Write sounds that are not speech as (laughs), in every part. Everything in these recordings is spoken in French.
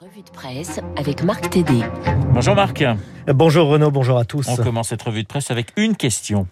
Revue de presse avec Marc Tédé. Bonjour Marc. Bonjour Renaud, bonjour à tous. On commence cette revue de presse avec une question.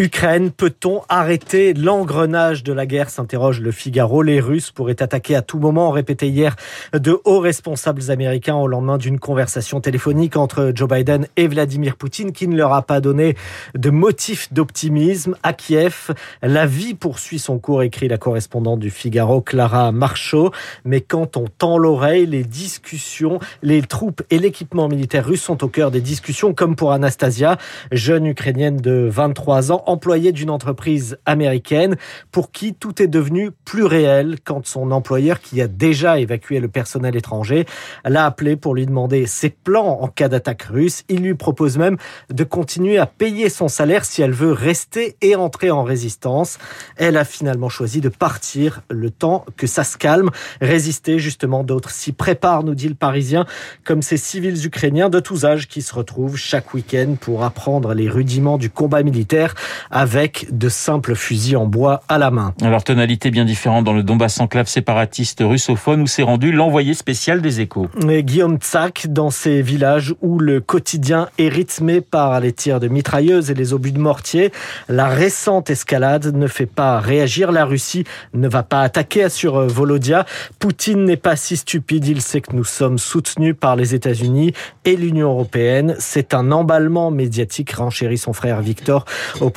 Ukraine, peut-on arrêter l'engrenage de la guerre s'interroge le Figaro. Les Russes pourraient attaquer à tout moment, répété hier de hauts responsables américains au lendemain d'une conversation téléphonique entre Joe Biden et Vladimir Poutine qui ne leur a pas donné de motif d'optimisme. À Kiev, la vie poursuit son cours, écrit la correspondante du Figaro, Clara Marchaud. Mais quand on tend l'oreille, les discussions, les troupes et l'équipement militaire russe sont au cœur des discussions, comme pour Anastasia, jeune ukrainienne de 23 ans, employé d'une entreprise américaine pour qui tout est devenu plus réel quand son employeur, qui a déjà évacué le personnel étranger, l'a appelé pour lui demander ses plans en cas d'attaque russe. Il lui propose même de continuer à payer son salaire si elle veut rester et entrer en résistance. Elle a finalement choisi de partir le temps que ça se calme. Résister, justement, d'autres s'y préparent, nous dit le Parisien, comme ces civils ukrainiens de tous âges qui se retrouvent chaque week-end pour apprendre les rudiments du combat militaire avec de simples fusils en bois à la main. Alors, tonalité bien différente dans le Donbass enclave séparatiste russophone où s'est rendu l'envoyé spécial des échos. Et Guillaume Tsak, dans ces villages où le quotidien est rythmé par les tirs de mitrailleuses et les obus de mortier, la récente escalade ne fait pas réagir. La Russie ne va pas attaquer, sur Volodia. Poutine n'est pas si stupide. Il sait que nous sommes soutenus par les États-Unis et l'Union européenne. C'est un emballement médiatique, renchérit son frère Victor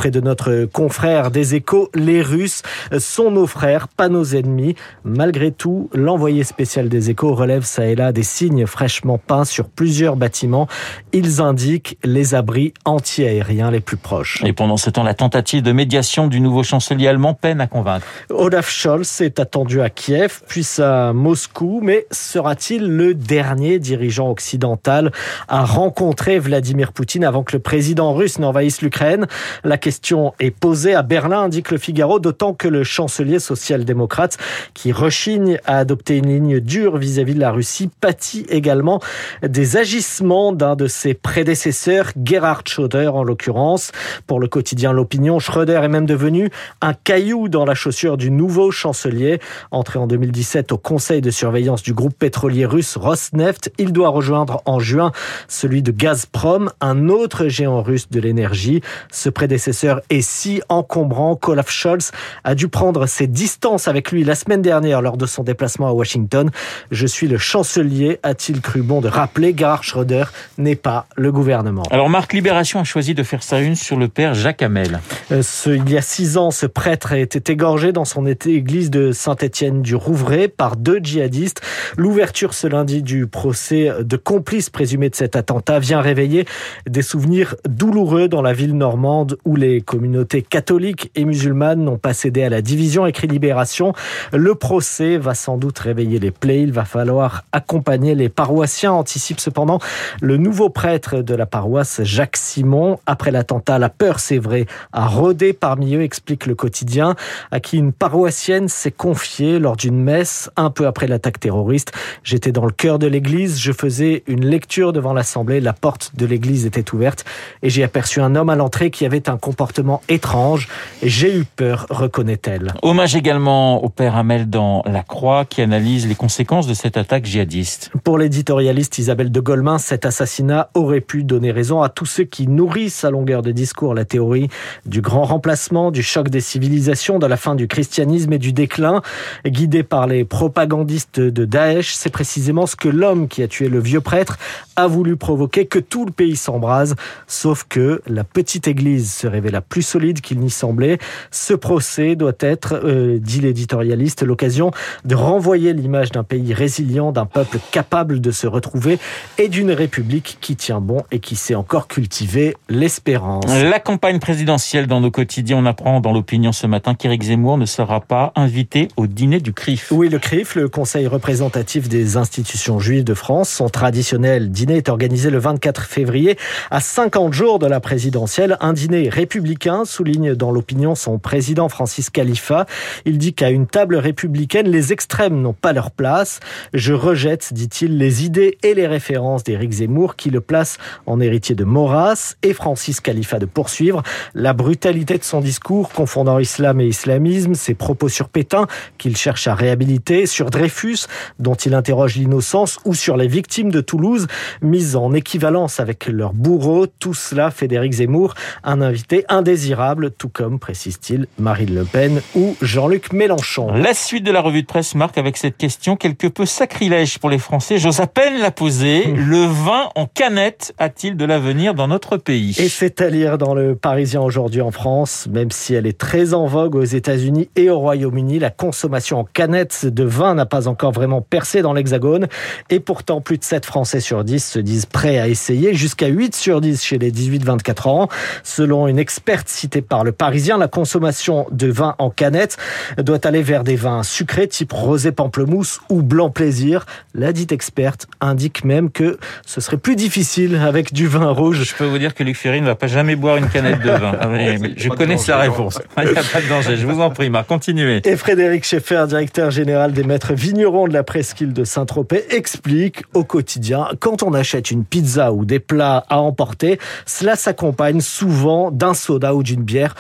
auprès de notre confrère des échos. Les Russes sont nos frères, pas nos ennemis. Malgré tout, l'envoyé spécial des échos relève ça et là des signes fraîchement peints sur plusieurs bâtiments. Ils indiquent les abris anti-aériens les plus proches. Et pendant ce temps, la tentative de médiation du nouveau chancelier allemand peine à convaincre. Olaf Scholz est attendu à Kiev, puis à Moscou, mais sera-t-il le dernier dirigeant occidental à rencontrer Vladimir Poutine avant que le président russe n'envahisse l'Ukraine? La question est posée à Berlin, indique le Figaro, d'autant que le chancelier social-démocrate, qui rechigne à adopter une ligne dure vis-à-vis de la Russie, pâtit également des agissements d'un de ses prédécesseurs, Gerhard Schröder en l'occurrence. Pour le quotidien L'Opinion, Schröder est même devenu un caillou dans la chaussure du nouveau chancelier. Entré en 2017 au conseil de surveillance du groupe pétrolier russe Rosneft, il doit rejoindre en juin celui de Gazprom, un autre géant russe de l'énergie. Ce prédécesseur est si encombrant qu'Olaf Scholz a dû prendre ses distances avec lui la semaine dernière lors de son déplacement à Washington. Je suis le chancelier, a-t-il cru bon de rappeler. Gerhard Schröder n'est pas le gouvernement. Alors Marc Libération a choisi de faire sa une sur le père Jacques Hamel. Euh, ce, il y a six ans, ce prêtre a été égorgé dans son église de Saint-Étienne du Rouvray par deux djihadistes. L'ouverture ce lundi du procès de complices présumés de cet attentat vient réveiller des souvenirs douloureux dans la ville normande où les communautés catholiques et musulmanes n'ont pas cédé à la division, écrit Libération. Le procès va sans doute réveiller les plaies. Il va falloir accompagner les paroissiens, anticipe cependant le nouveau prêtre de la paroisse, Jacques Simon. Après l'attentat, la peur, c'est vrai, a rôdé parmi eux, explique le quotidien, à qui une paroissienne s'est confiée lors d'une messe un peu après l'attaque terroriste. J'étais dans le cœur de l'église, je faisais une lecture devant l'assemblée, la porte de l'église était ouverte et j'ai aperçu un homme à l'entrée qui avait un comportement étrange. J'ai eu peur, reconnaît-elle. Hommage également au père Hamel dans La Croix qui analyse les conséquences de cette attaque djihadiste. Pour l'éditorialiste Isabelle de Golemin, cet assassinat aurait pu donner raison à tous ceux qui nourrissent à longueur de discours la théorie du grand remplacement, du choc des civilisations, de la fin du christianisme et du déclin. Guidé par les propagandistes de Daesh, c'est précisément ce que l'homme qui a tué le vieux prêtre a voulu provoquer, que tout le pays s'embrase, sauf que la petite église se révéla plus solide qu'il n'y semblait. Ce procès doit être, euh, dit l'éditorialiste, l'occasion de renvoyer l'image d'un pays résilient, d'un peuple capable de se retrouver et d'une république qui tient bon et qui sait encore cultiver l'espérance. La campagne présidentielle dans nos quotidiens, on apprend dans l'opinion ce matin qu'Éric Zemmour ne sera pas invité au dîner du CRIF. Oui, le CRIF, le Conseil représentatif des institutions juives de France, son traditionnel dîner est organisé le 24 février à 50 jours de la présidentielle, un dîner républicain républicain, souligne dans l'opinion son président Francis Khalifa. Il dit qu'à une table républicaine, les extrêmes n'ont pas leur place. Je rejette, dit-il, les idées et les références d'Éric Zemmour qui le placent en héritier de Maurras et Francis Khalifa de poursuivre. La brutalité de son discours, confondant islam et islamisme, ses propos sur Pétain qu'il cherche à réhabiliter, sur Dreyfus dont il interroge l'innocence ou sur les victimes de Toulouse mises en équivalence avec leurs bourreaux. Tout cela fait d'Éric Zemmour un invité indésirable, tout comme, précise-t-il, Marine Le Pen ou Jean-Luc Mélenchon. La suite de la revue de presse marque avec cette question quelque peu sacrilège pour les Français. J'ose à peine la poser. Le vin en canette a-t-il de l'avenir dans notre pays? Et c'est à lire dans le Parisien aujourd'hui en France, même si elle est très en vogue aux États-Unis et au Royaume-Uni, la consommation en canette de vin n'a pas encore vraiment percé dans l'Hexagone. Et pourtant, plus de 7 Français sur 10 se disent prêts à essayer, jusqu'à 8 sur 10 chez les 18-24 ans. Selon une experte citée par le Parisien, la consommation de vin en canette doit aller vers des vins sucrés type rosé pamplemousse ou blanc plaisir. La dite experte indique même que ce serait plus difficile avec du vin rouge. Je peux vous dire que Luc Ferry ne va pas jamais boire une canette de vin. (laughs) Je connais sa réponse. (laughs) Il n'y a pas de danger. Je vous en prie, Marc, continuez. Et Frédéric Schaeffer, directeur général des maîtres vignerons de la presqu'île de Saint-Tropez, explique au quotidien, quand on achète une pizza ou des plats à emporter, cela s'accompagne souvent d'un soda ou d'une bière.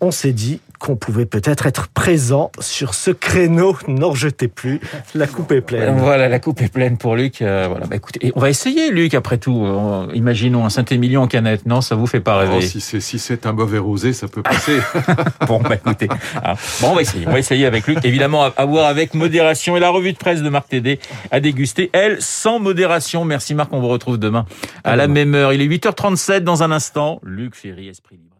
On s'est dit qu'on pouvait peut-être être présent sur ce créneau. N'en rejetez plus. La coupe est pleine. Voilà, la coupe est pleine pour Luc. Euh, voilà, bah écoutez, on va essayer, Luc, après tout. Euh, imaginons un Saint-Émilion en canette. Non, ça vous fait pas rêver. Oh, si c'est si un mauvais rosé, ça peut passer. (laughs) bon, bah écoutez. Ah, bon, on va essayer. On va essayer avec Luc. Évidemment, à, voir avec modération. Et la revue de presse de Marc Tédé à déguster, elle, sans modération. Merci Marc, on vous retrouve demain à la même heure. Il est 8h37 dans un instant. Luc Ferry, Esprit Libre.